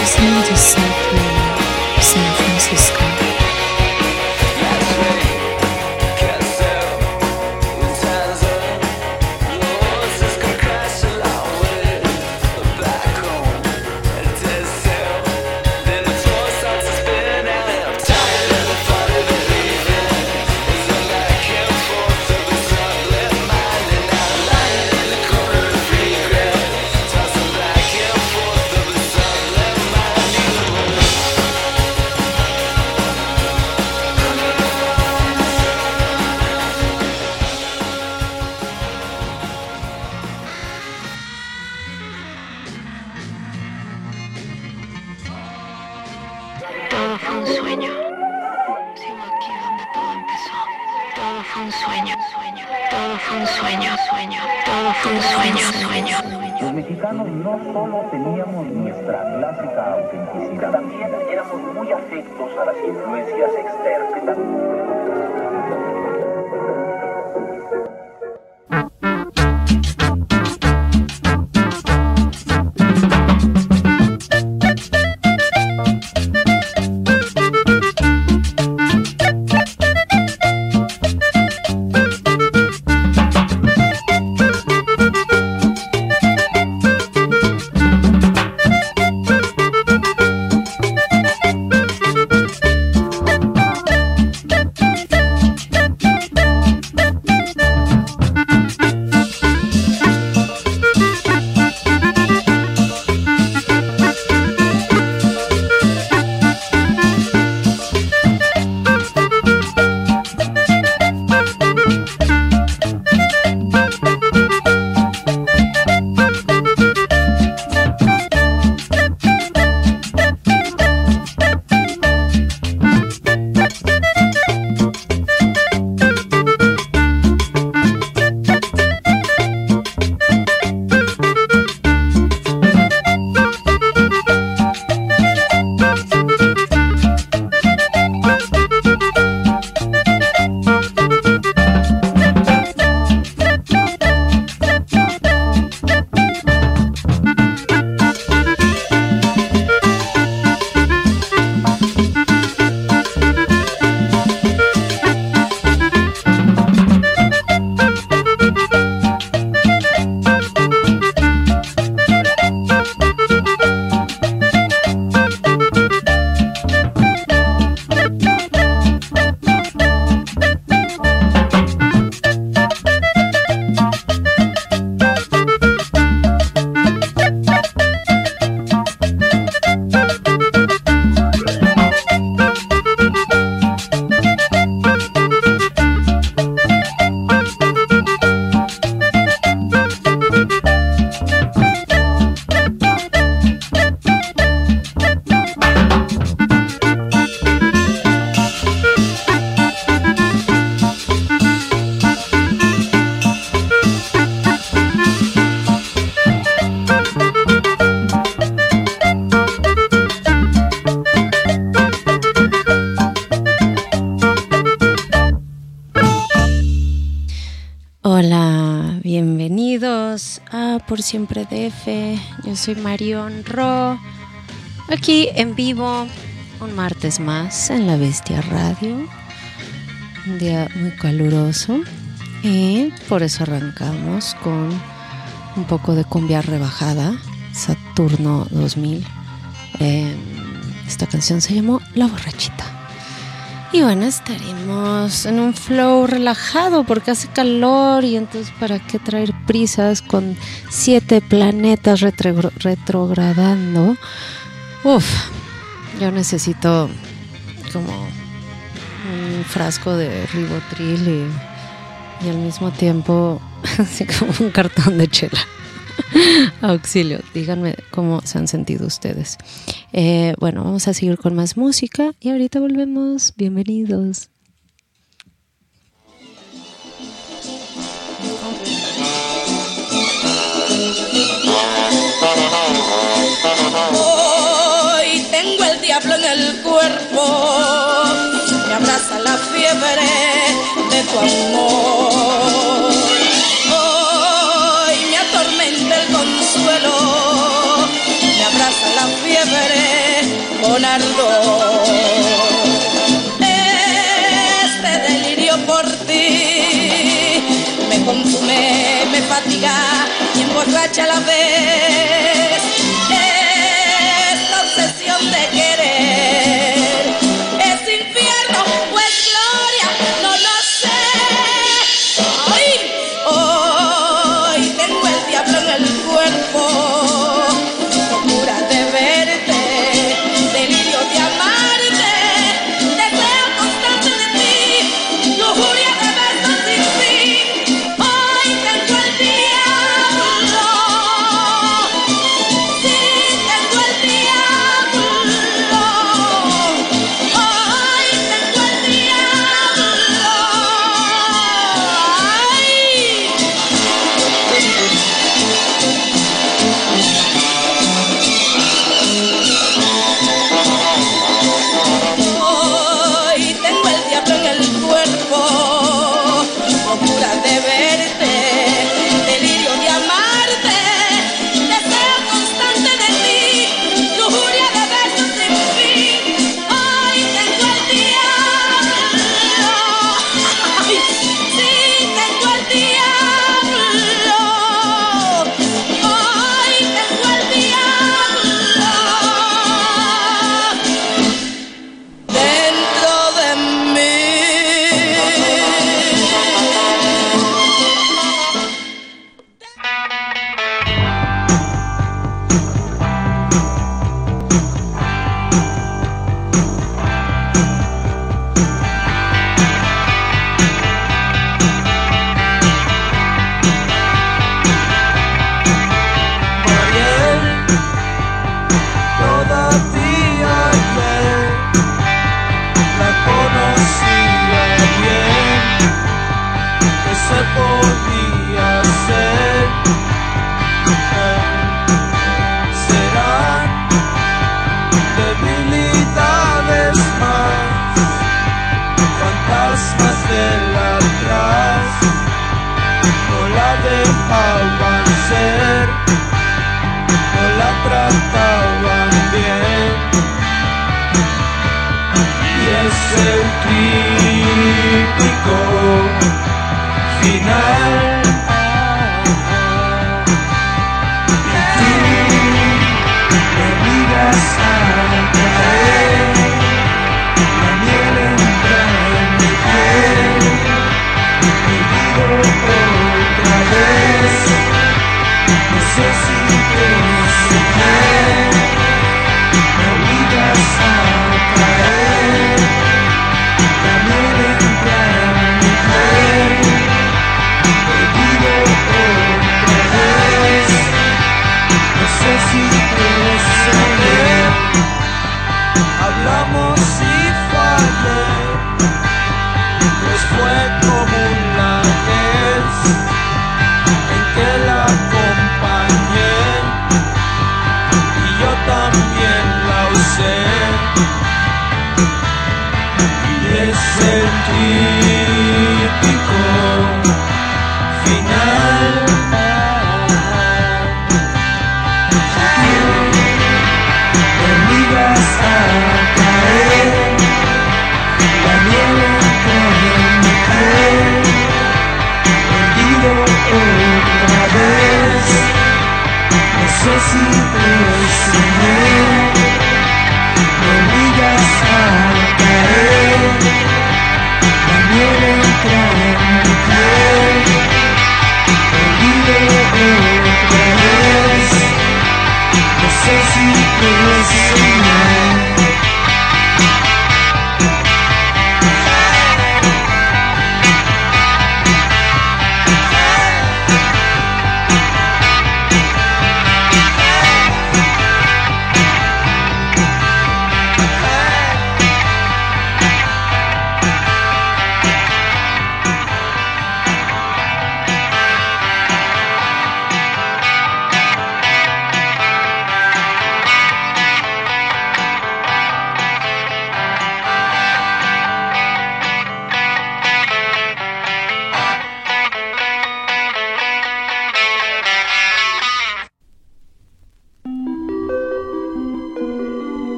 Los Angeles, San Francisco. Siempre DF. Yo soy Marion Ro. Aquí en vivo, un martes más en La Bestia Radio. Un día muy caluroso. Y por eso arrancamos con un poco de cumbia rebajada. Saturno 2000. Em, esta canción se llamó La Borrachita. Y bueno, estaremos en un flow relajado porque hace calor y entonces para qué traer prisas con siete planetas retrogradando. Uf, yo necesito como un frasco de ribotril y, al mismo tiempo así como un cartón de chela. Auxilio, díganme cómo se han sentido ustedes. Eh, bueno, vamos a seguir con más música y ahorita volvemos. Bienvenidos. Hoy tengo el diablo en el cuerpo, me abraza la fiebre de tu amor. Típico final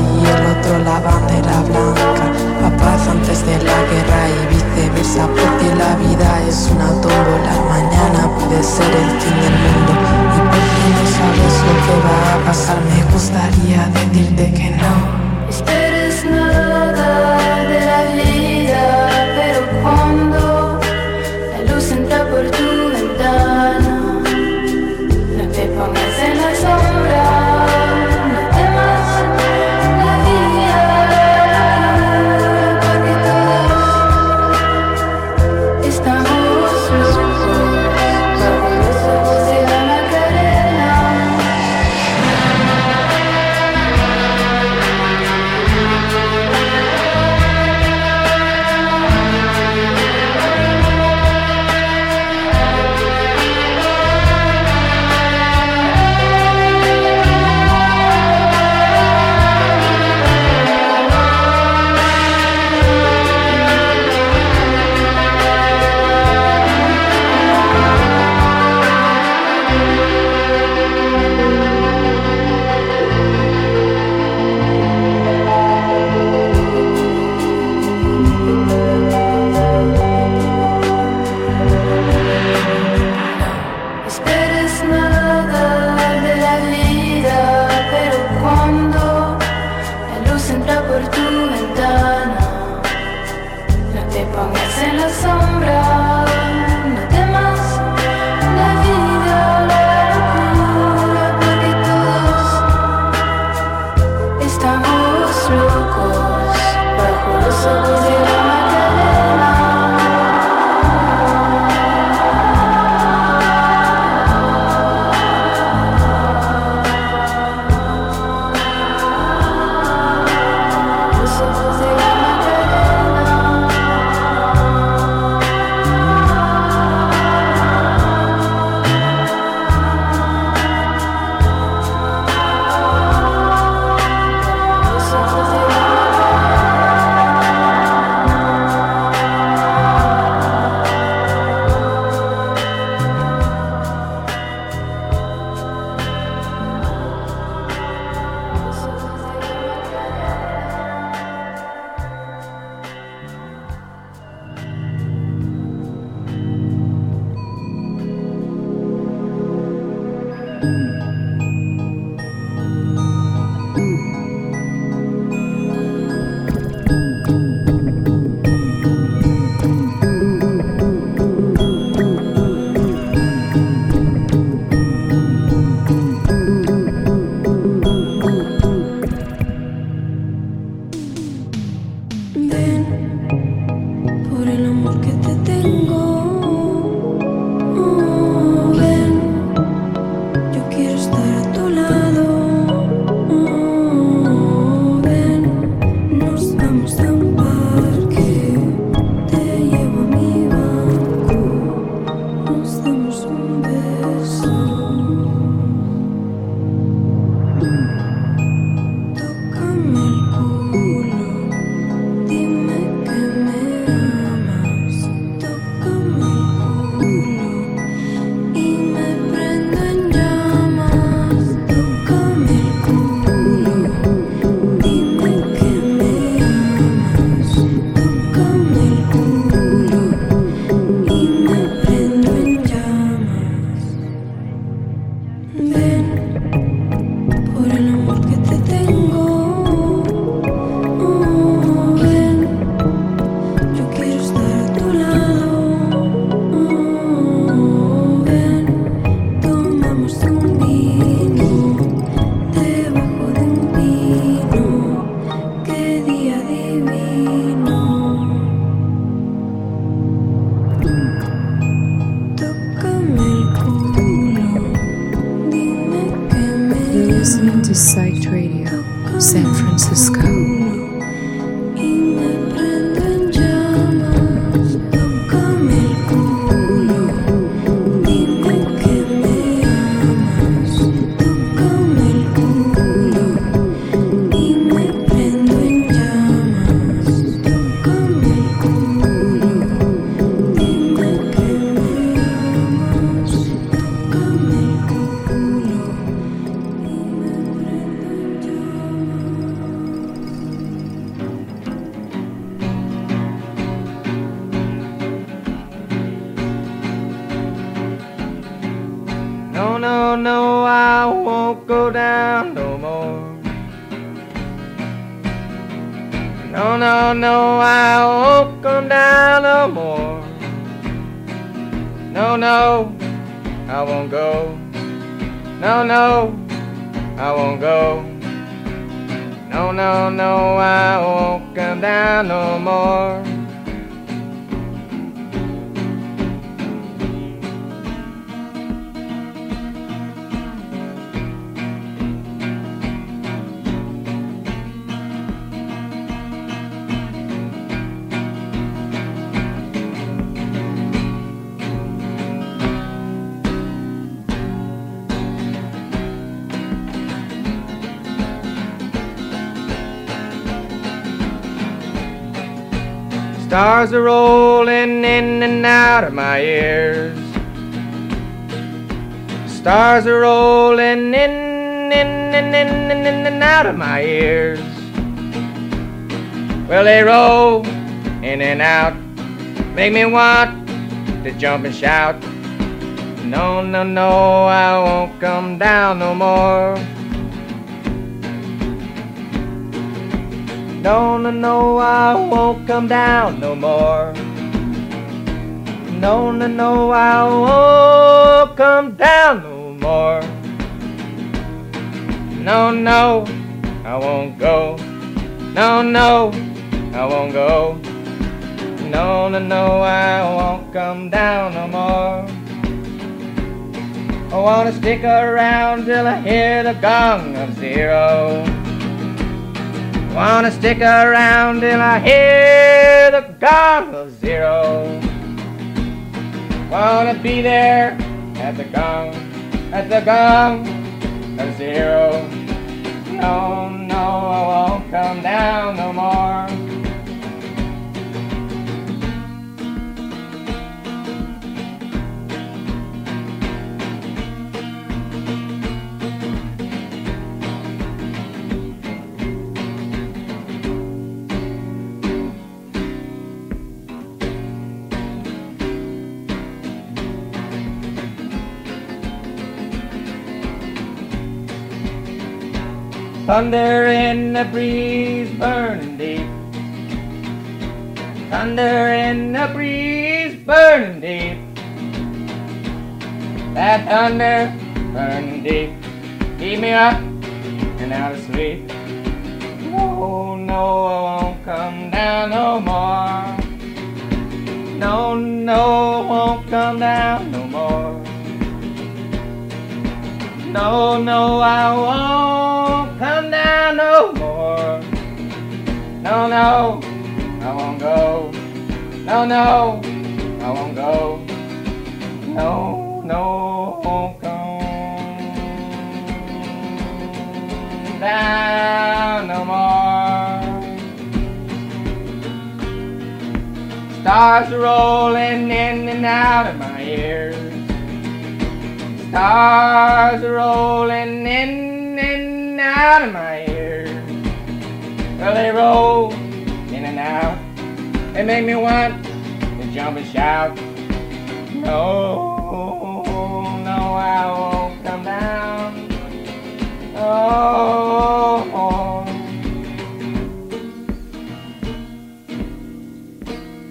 y el otro la bandera blanca. La paz antes de la guerra y viceversa, porque la vida es una tómbola. Mañana puede ser el fin del mundo. Y porque no sabes lo que va a pasar, me gustaría decirte que no. Esperes nada de la vida, pero cuando la luz entra por tu ventana, no te pongas en la sombra. Stars are rolling in and out of my ears. Stars are rolling in, in, in, in, in, in and out of my ears. Well, they roll in and out, make me want to jump and shout. No, no, no, I won't come down no more. No, no, no, I won't come down no more. No, no, no, I won't come down no more. No, no, I won't go. No, no, I won't go. No, no, no, I won't come down no more. I wanna stick around till I hear the gong of zero. Wanna stick around till I hear the gong of zero. Wanna be there at the gong, at the gong of zero. No, no, I won't come down no more. Thunder in the breeze burning deep. Thunder in the breeze burning deep. That thunder burning deep. Keep me up and out of sleep. No, no, I won't come down no more. No, no, I won't come down no more. No, no, I won't no more. No, no, I won't go. No, no, I won't go. No, no, won't come down no more. Stars are rolling in and out of my ears. Stars are rolling in and out of my. Well, they roll in and out. They make me want to jump and shout. No, no, I won't come down. Oh,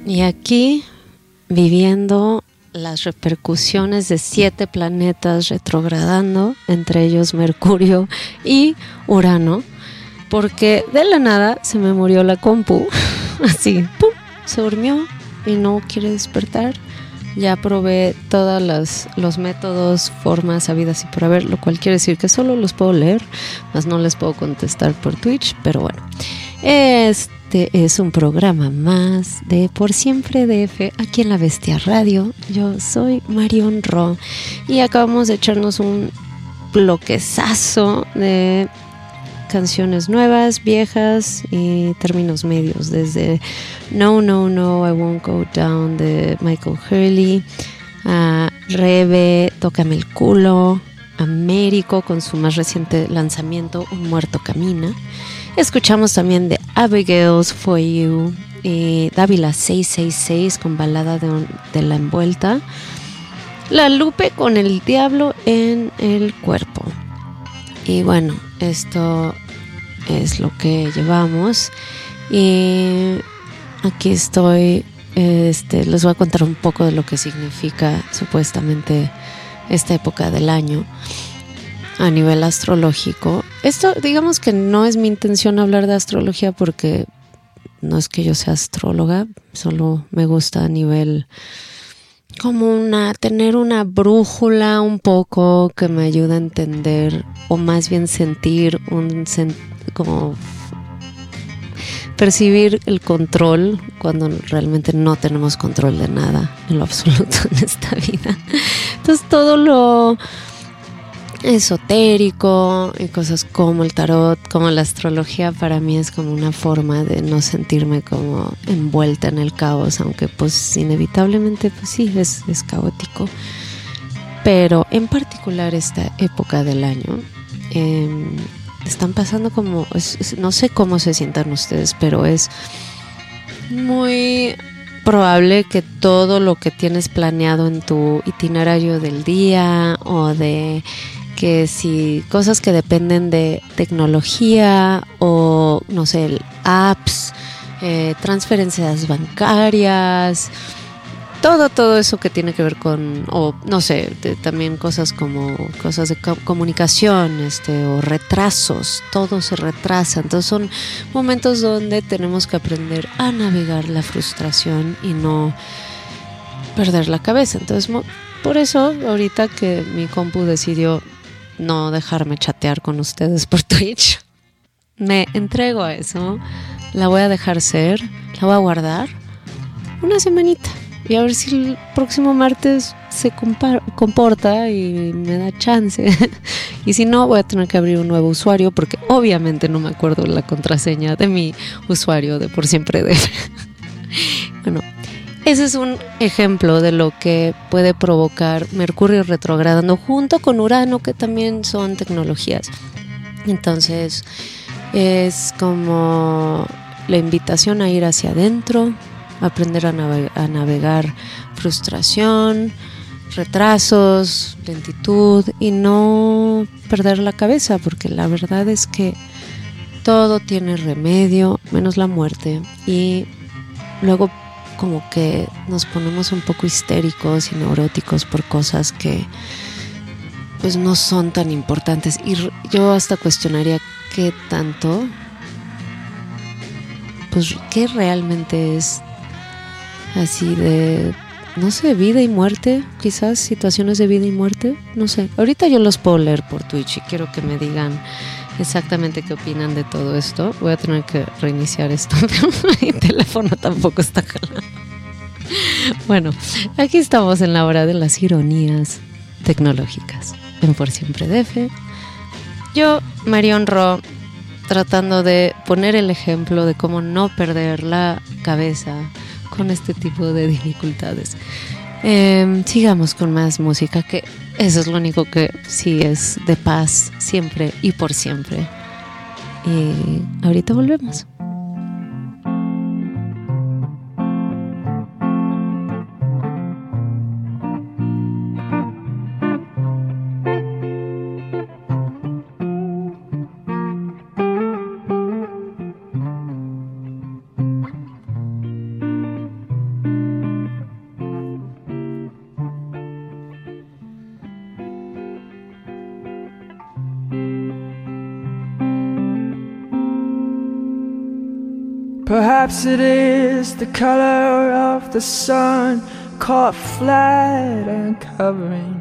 Y aquí viviendo las repercusiones de siete planetas retrogradando, entre ellos Mercurio y Urano, porque de la nada se me murió la compu, así, ¡pum! se durmió y no quiere despertar. Ya probé todos los, métodos, formas habidas y por haber, lo cual quiere decir que solo los puedo leer, más no les puedo contestar por Twitch, pero bueno. Este es un programa más de Por Siempre DF aquí en La Bestia Radio. Yo soy Marion Ro y acabamos de echarnos un bloquezazo de canciones nuevas, viejas y términos medios, desde No, No, No, I Won't Go Down de Michael Hurley, a Rebe, Tócame el culo, Américo con su más reciente lanzamiento, Un muerto camina. Escuchamos también de Abigail's For You, y Dávila 666 con balada de, de la envuelta. La Lupe con el diablo en el cuerpo. Y bueno, esto es lo que llevamos. Y aquí estoy. Este, les voy a contar un poco de lo que significa supuestamente esta época del año a nivel astrológico. Esto, digamos que no es mi intención hablar de astrología porque no es que yo sea astróloga, solo me gusta a nivel como una tener una brújula un poco que me ayuda a entender o más bien sentir un como percibir el control cuando realmente no tenemos control de nada en lo absoluto en esta vida. Entonces todo lo esotérico y cosas como el tarot, como la astrología para mí es como una forma de no sentirme como envuelta en el caos, aunque pues inevitablemente pues sí, es, es caótico. Pero en particular esta época del año eh, están pasando como, no sé cómo se sientan ustedes, pero es muy probable que todo lo que tienes planeado en tu itinerario del día o de que si cosas que dependen de tecnología o no sé, apps, eh, transferencias bancarias, todo, todo eso que tiene que ver con, o no sé, también cosas como cosas de co- comunicación, este, o retrasos, todo se retrasa. Entonces son momentos donde tenemos que aprender a navegar la frustración y no perder la cabeza. Entonces, por eso, ahorita que mi compu decidió no dejarme chatear con ustedes por Twitch, me entrego a eso, la voy a dejar ser, la voy a guardar una semanita y a ver si el próximo martes se comporta y me da chance. y si no, voy a tener que abrir un nuevo usuario porque obviamente no me acuerdo la contraseña de mi usuario de por siempre de. bueno, ese es un ejemplo de lo que puede provocar Mercurio retrogradando junto con Urano, que también son tecnologías. Entonces, es como la invitación a ir hacia adentro, aprender a, a navegar frustración, retrasos, lentitud y no perder la cabeza, porque la verdad es que todo tiene remedio, menos la muerte. Y luego como que nos ponemos un poco histéricos y neuróticos por cosas que pues no son tan importantes. Y yo hasta cuestionaría qué tanto, pues qué realmente es así de, no sé, vida y muerte, quizás situaciones de vida y muerte, no sé. Ahorita yo los puedo leer por Twitch y quiero que me digan exactamente qué opinan de todo esto. Voy a tener que reiniciar esto, mi teléfono tampoco está jalando. Bueno, aquí estamos en la hora de las ironías tecnológicas. En Por Siempre DF. Yo, Marion Ro, tratando de poner el ejemplo de cómo no perder la cabeza con este tipo de dificultades. Eh, sigamos con más música, que eso es lo único que sí es de paz siempre y por siempre. Y ahorita volvemos. Perhaps it is the color of the sun. caught flat and covering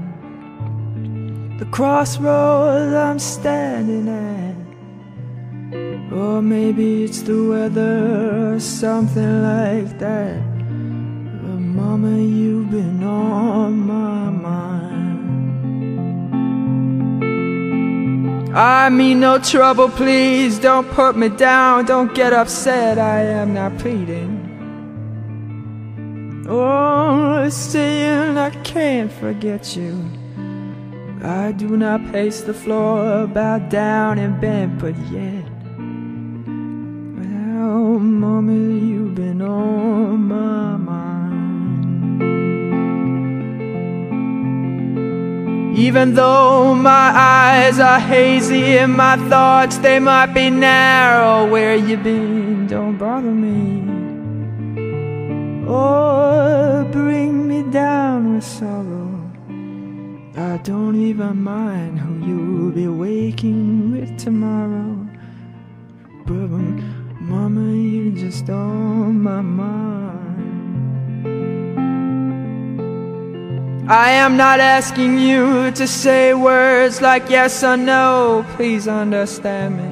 the crossroads I'm standing at. Or maybe it's the weather or something like that. But mama, you've been on my mind. I mean no trouble, please don't put me down, don't get upset, I am not pleading. Oh, saying I can't forget you. I do not pace the floor, bow down and bend, but yet. Even though my eyes are hazy and my thoughts they might be narrow, where you been? Don't bother me. Or bring me down with sorrow. I don't even mind who you'll be waking with tomorrow. But mama, you just on my mind. I am not asking you to say words like yes or no. Please understand me.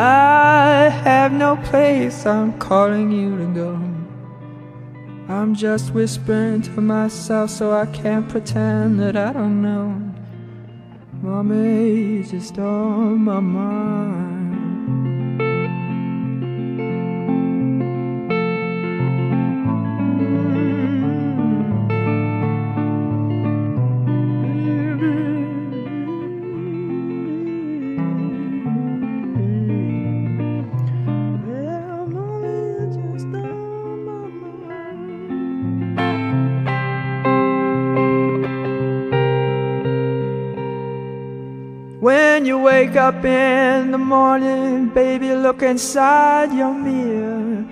I have no place I'm calling you to go. I'm just whispering to myself so I can't pretend that I don't know. You're just on my mind. Wake up in the morning, baby, look inside your mirror.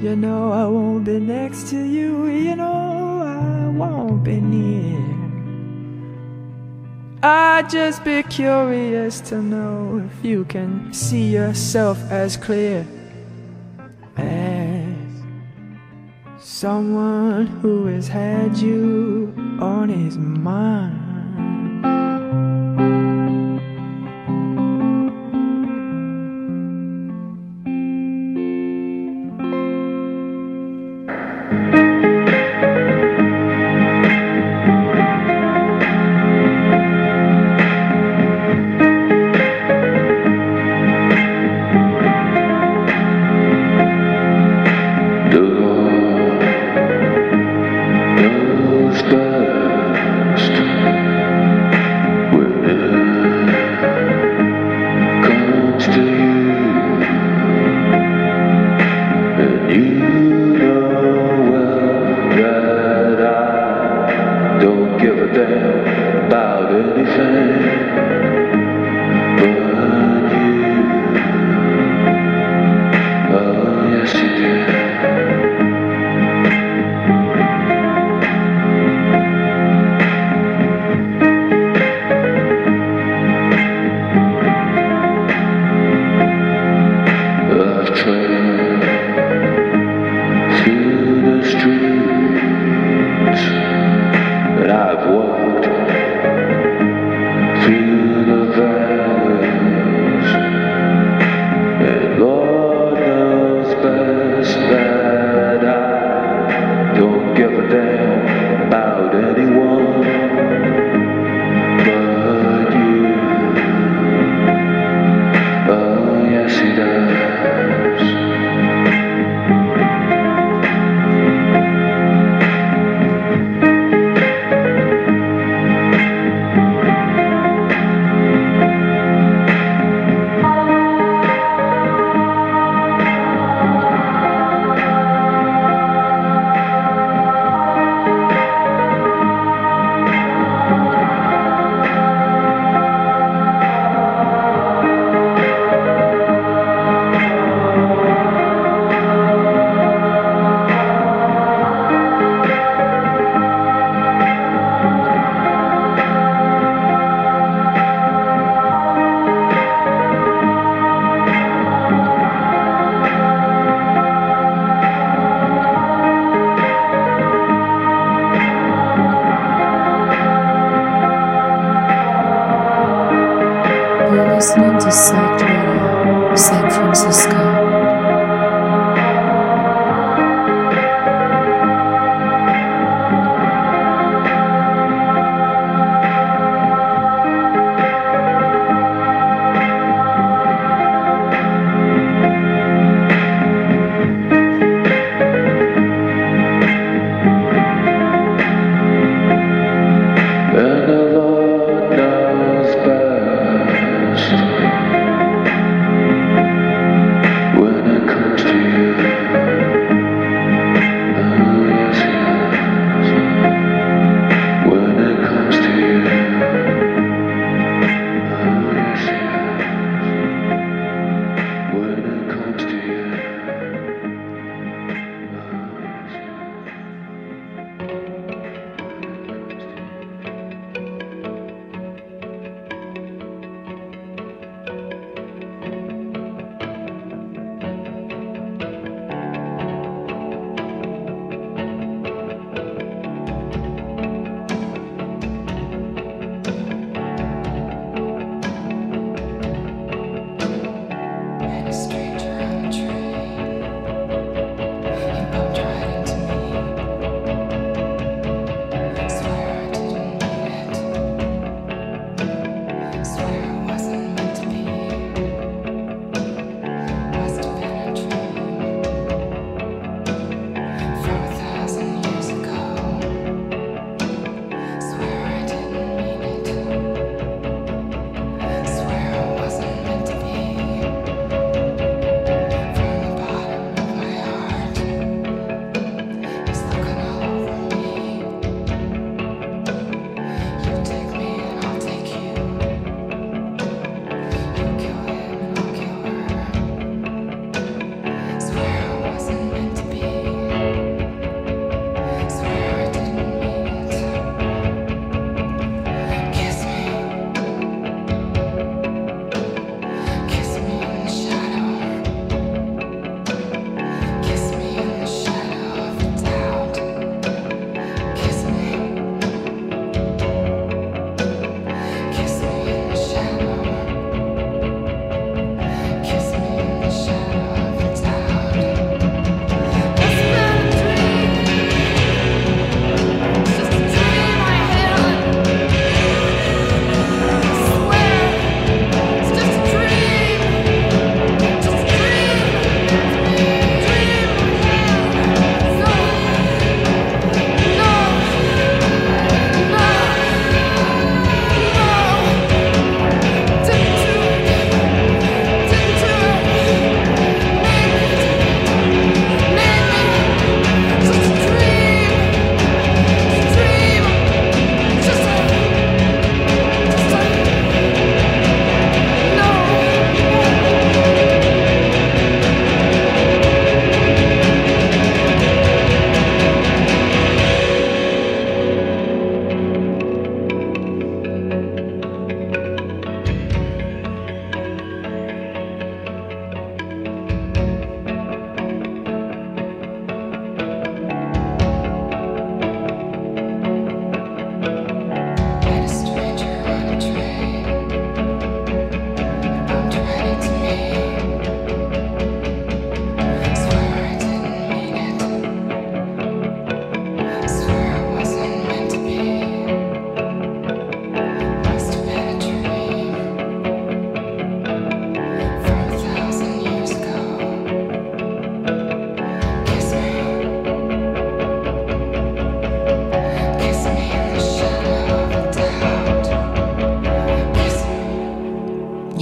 You know I won't be next to you, you know I won't be near. I'd just be curious to know if you can see yourself as clear as someone who has had you on his mind.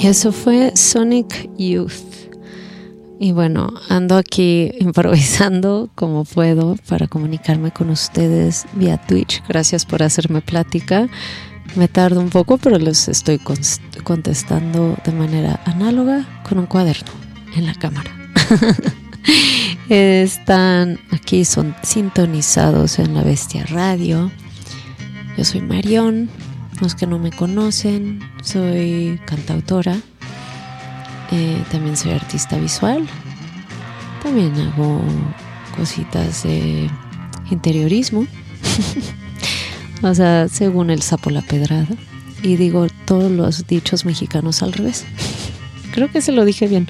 Eso fue Sonic Youth. Y bueno, ando aquí improvisando como puedo para comunicarme con ustedes vía Twitch. Gracias por hacerme plática. Me tardo un poco, pero les estoy contestando de manera análoga con un cuaderno en la cámara. Están aquí, son sintonizados en la Bestia Radio. Yo soy Marión, los que no me conocen, soy cantautora, eh, también soy artista visual, también hago cositas de interiorismo, o sea, según el sapo la pedrada, y digo todos los dichos mexicanos al revés. Creo que se lo dije bien,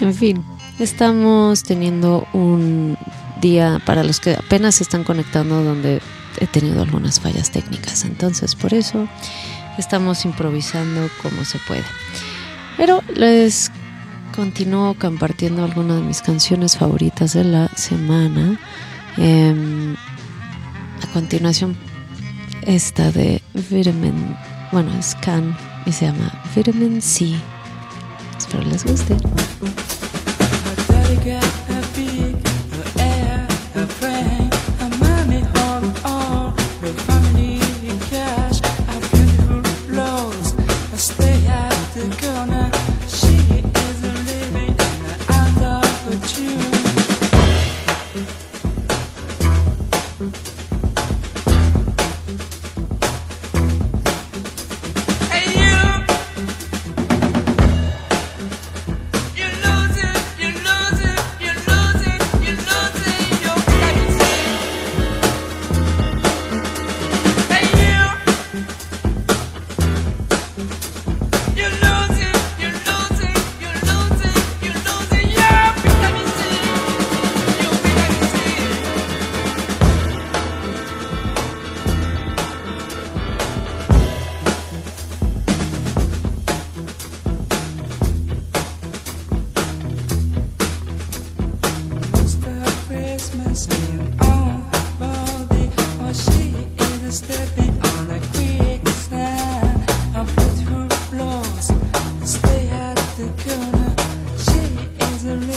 En fin, estamos teniendo un día para los que apenas se están conectando donde he tenido algunas fallas técnicas. Entonces, por eso estamos improvisando como se puede. Pero les continúo compartiendo algunas de mis canciones favoritas de la semana. Em, a continuación, esta de Vitamin, bueno, es Can y se llama Vitamin C. Espero les guste.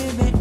I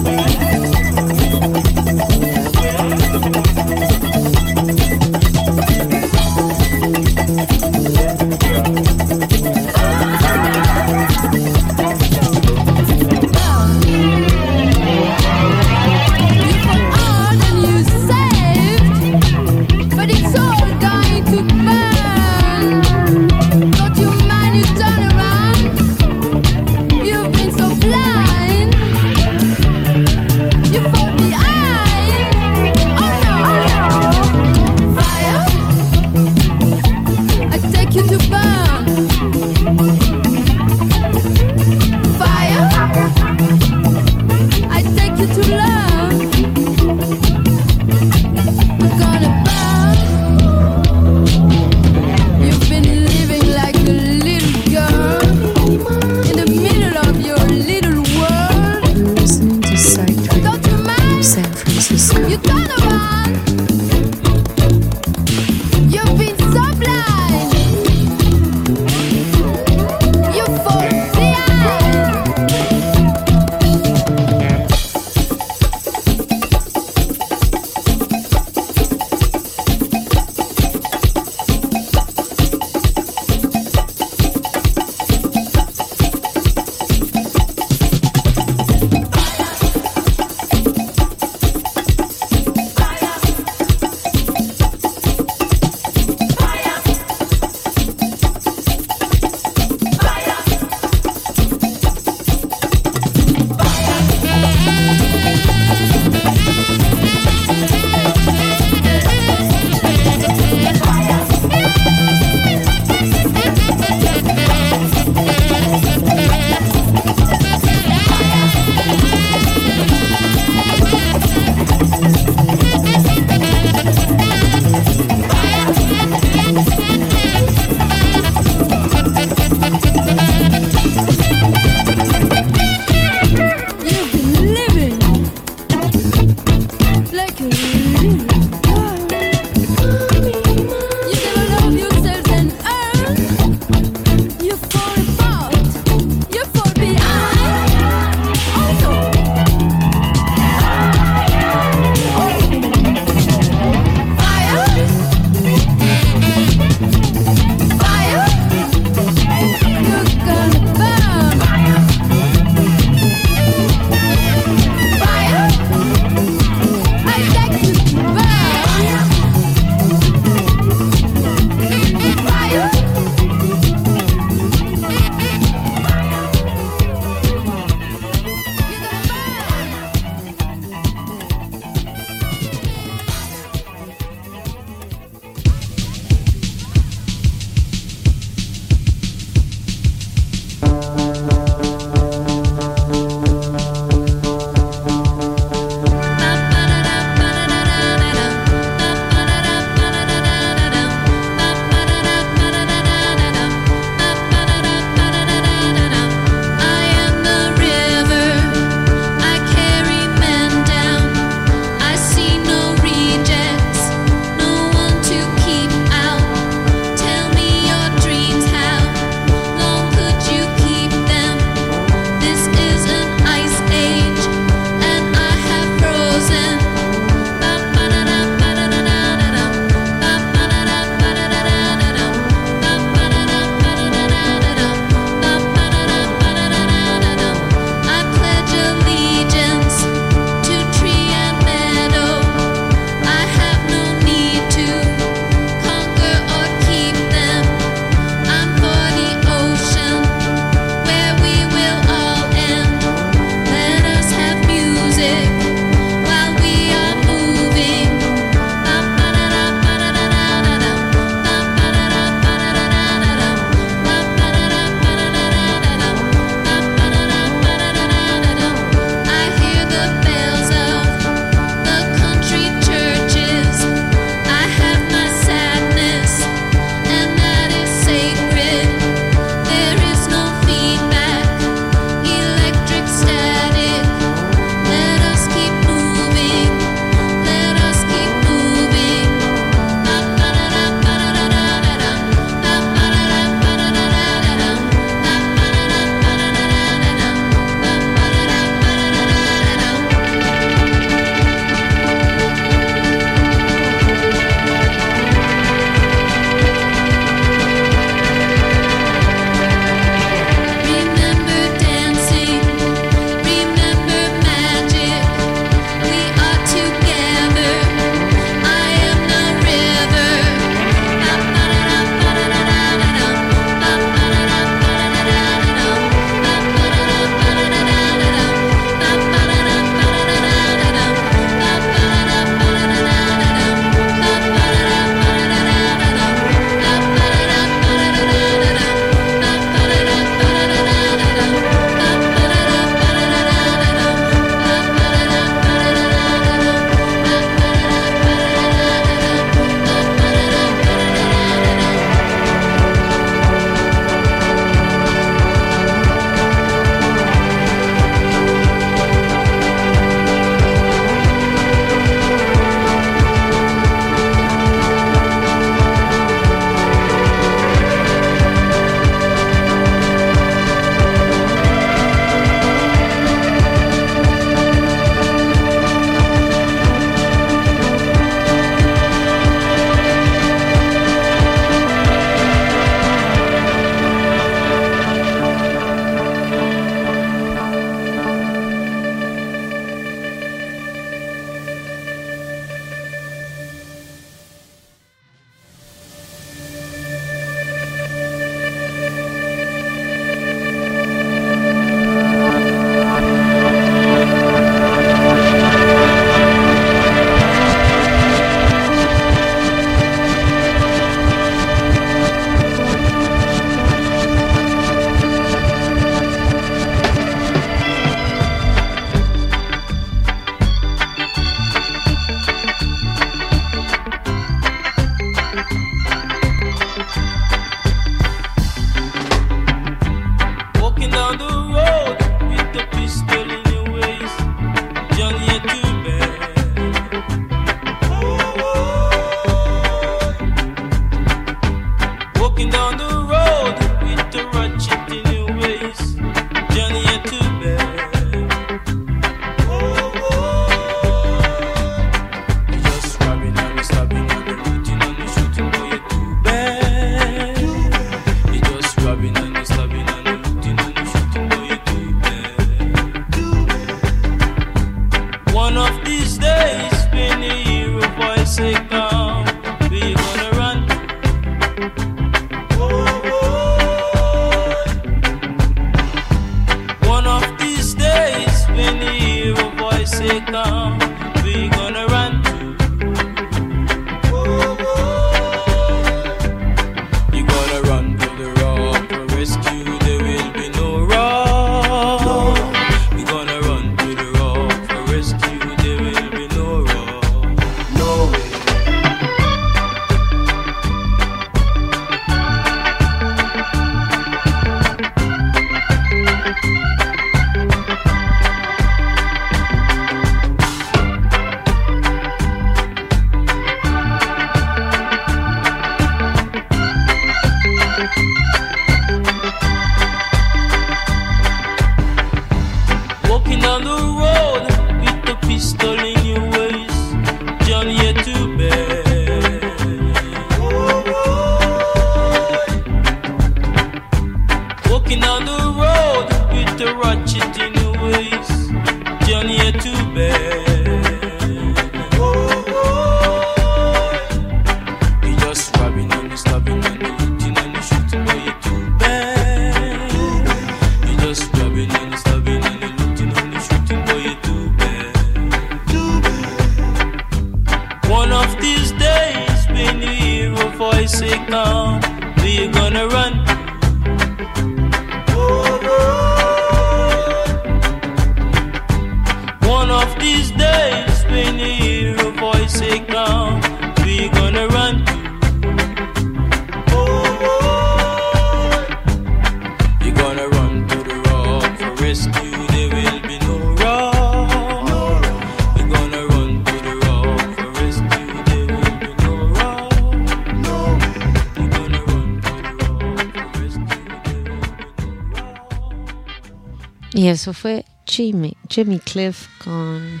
Y eso fue Jimmy, Jimmy Cliff con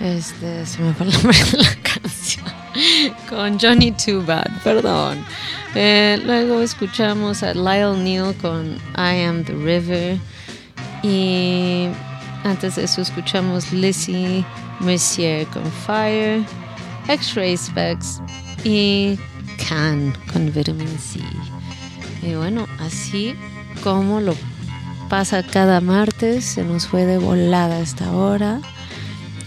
este se me fue la canción con Johnny Too Bad, perdón. Eh, luego escuchamos a Lyle Neal con I Am the River y antes de eso escuchamos Lizzie Mercier con Fire, X-Ray Specs y Can con Vitamin C. Y bueno, así como lo pasa cada martes, se nos fue de volada esta hora.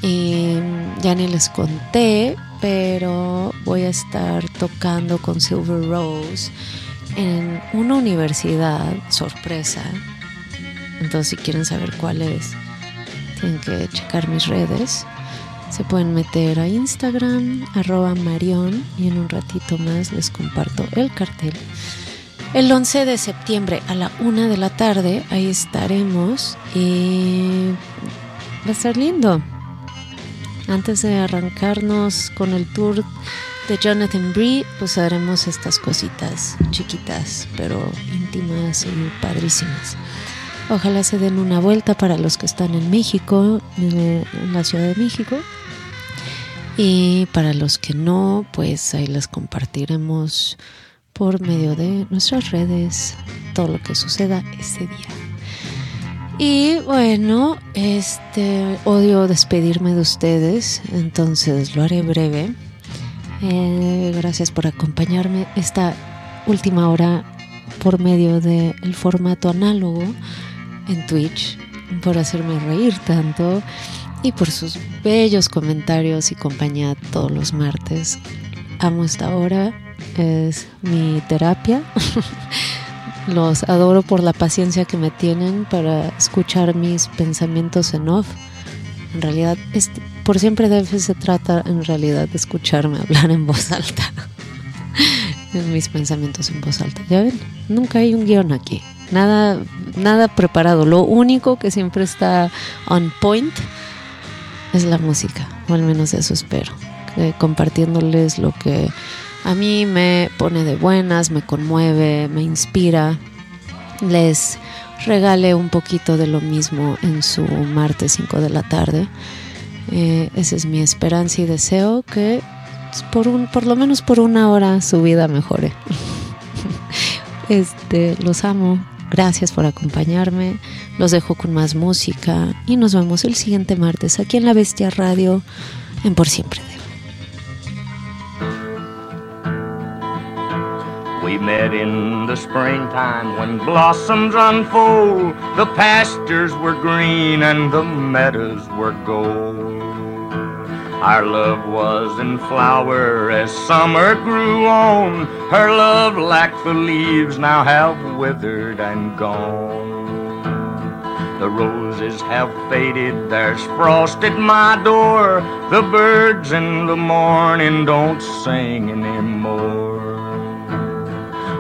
Y ya ni les conté, pero voy a estar tocando con Silver Rose en una universidad sorpresa. Entonces, si quieren saber cuál es, tienen que checar mis redes. Se pueden meter a Instagram, arroba Marión, y en un ratito más les comparto el cartel. El 11 de septiembre a la una de la tarde, ahí estaremos y va a estar lindo. Antes de arrancarnos con el tour de Jonathan Bree, pues haremos estas cositas chiquitas, pero íntimas y padrísimas. Ojalá se den una vuelta para los que están en México, en la Ciudad de México. Y para los que no, pues ahí les compartiremos por medio de nuestras redes todo lo que suceda ese día. Y bueno, este odio despedirme de ustedes, entonces lo haré breve. Eh, gracias por acompañarme esta última hora por medio del formato análogo en Twitch, por hacerme reír tanto y por sus bellos comentarios y compañía todos los martes. Amo esta hora, es mi terapia. Los adoro por la paciencia que me tienen para escuchar mis pensamientos en off. En realidad, este- por siempre de se trata en realidad de escucharme hablar en voz alta. mis pensamientos en voz alta. Ya ven, nunca hay un guion aquí. Nada, nada preparado. Lo único que siempre está on point es la música. O al menos eso espero. Que compartiéndoles lo que a mí me pone de buenas, me conmueve, me inspira. Les regale un poquito de lo mismo en su martes 5 de la tarde. Eh, esa es mi esperanza y deseo que por, un, por lo menos por una hora su vida mejore. este, los amo. Gracias por acompañarme. Los dejo con más música y nos vemos el siguiente martes aquí en La Bestia Radio en Por Siempre. We met in the springtime when blossoms unfold. The pastures were green and the meadows were gold. Our love was in flower as summer grew on. Her love, like the leaves, now have withered and gone. The roses have faded, there's frost at my door. The birds in the morning don't sing anymore.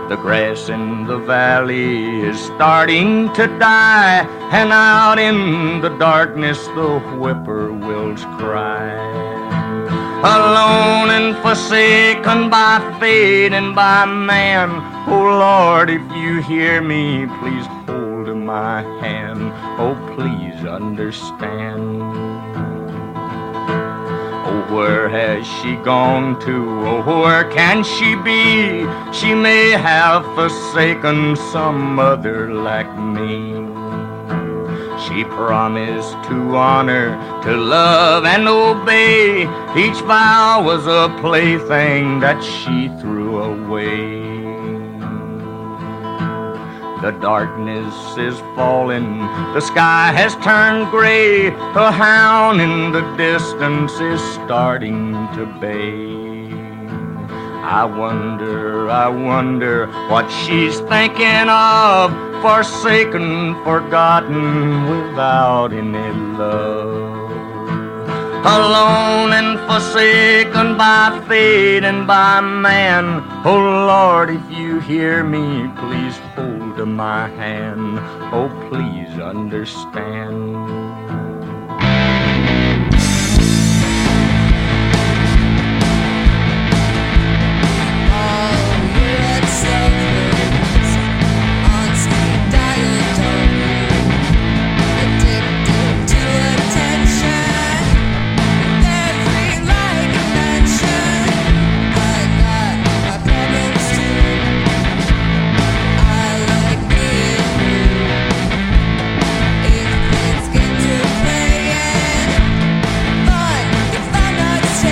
The grass in the valley is starting to die, and out in the darkness the whippoorwills cry. Alone and forsaken by fate and by man, oh Lord, if you hear me, please hold my hand. Oh, please understand. Oh, where has she gone to? Oh, where can she be? She may have forsaken some other like me. She promised to honor, to love, and obey. Each vow was a plaything that she threw away. The darkness is falling, the sky has turned gray. A hound in the distance is starting to bay. I wonder, I wonder what she's thinking of, forsaken, forgotten, without any love. Alone and forsaken by fate and by man. Oh Lord, if you hear me, please hold my hand. Oh, please understand.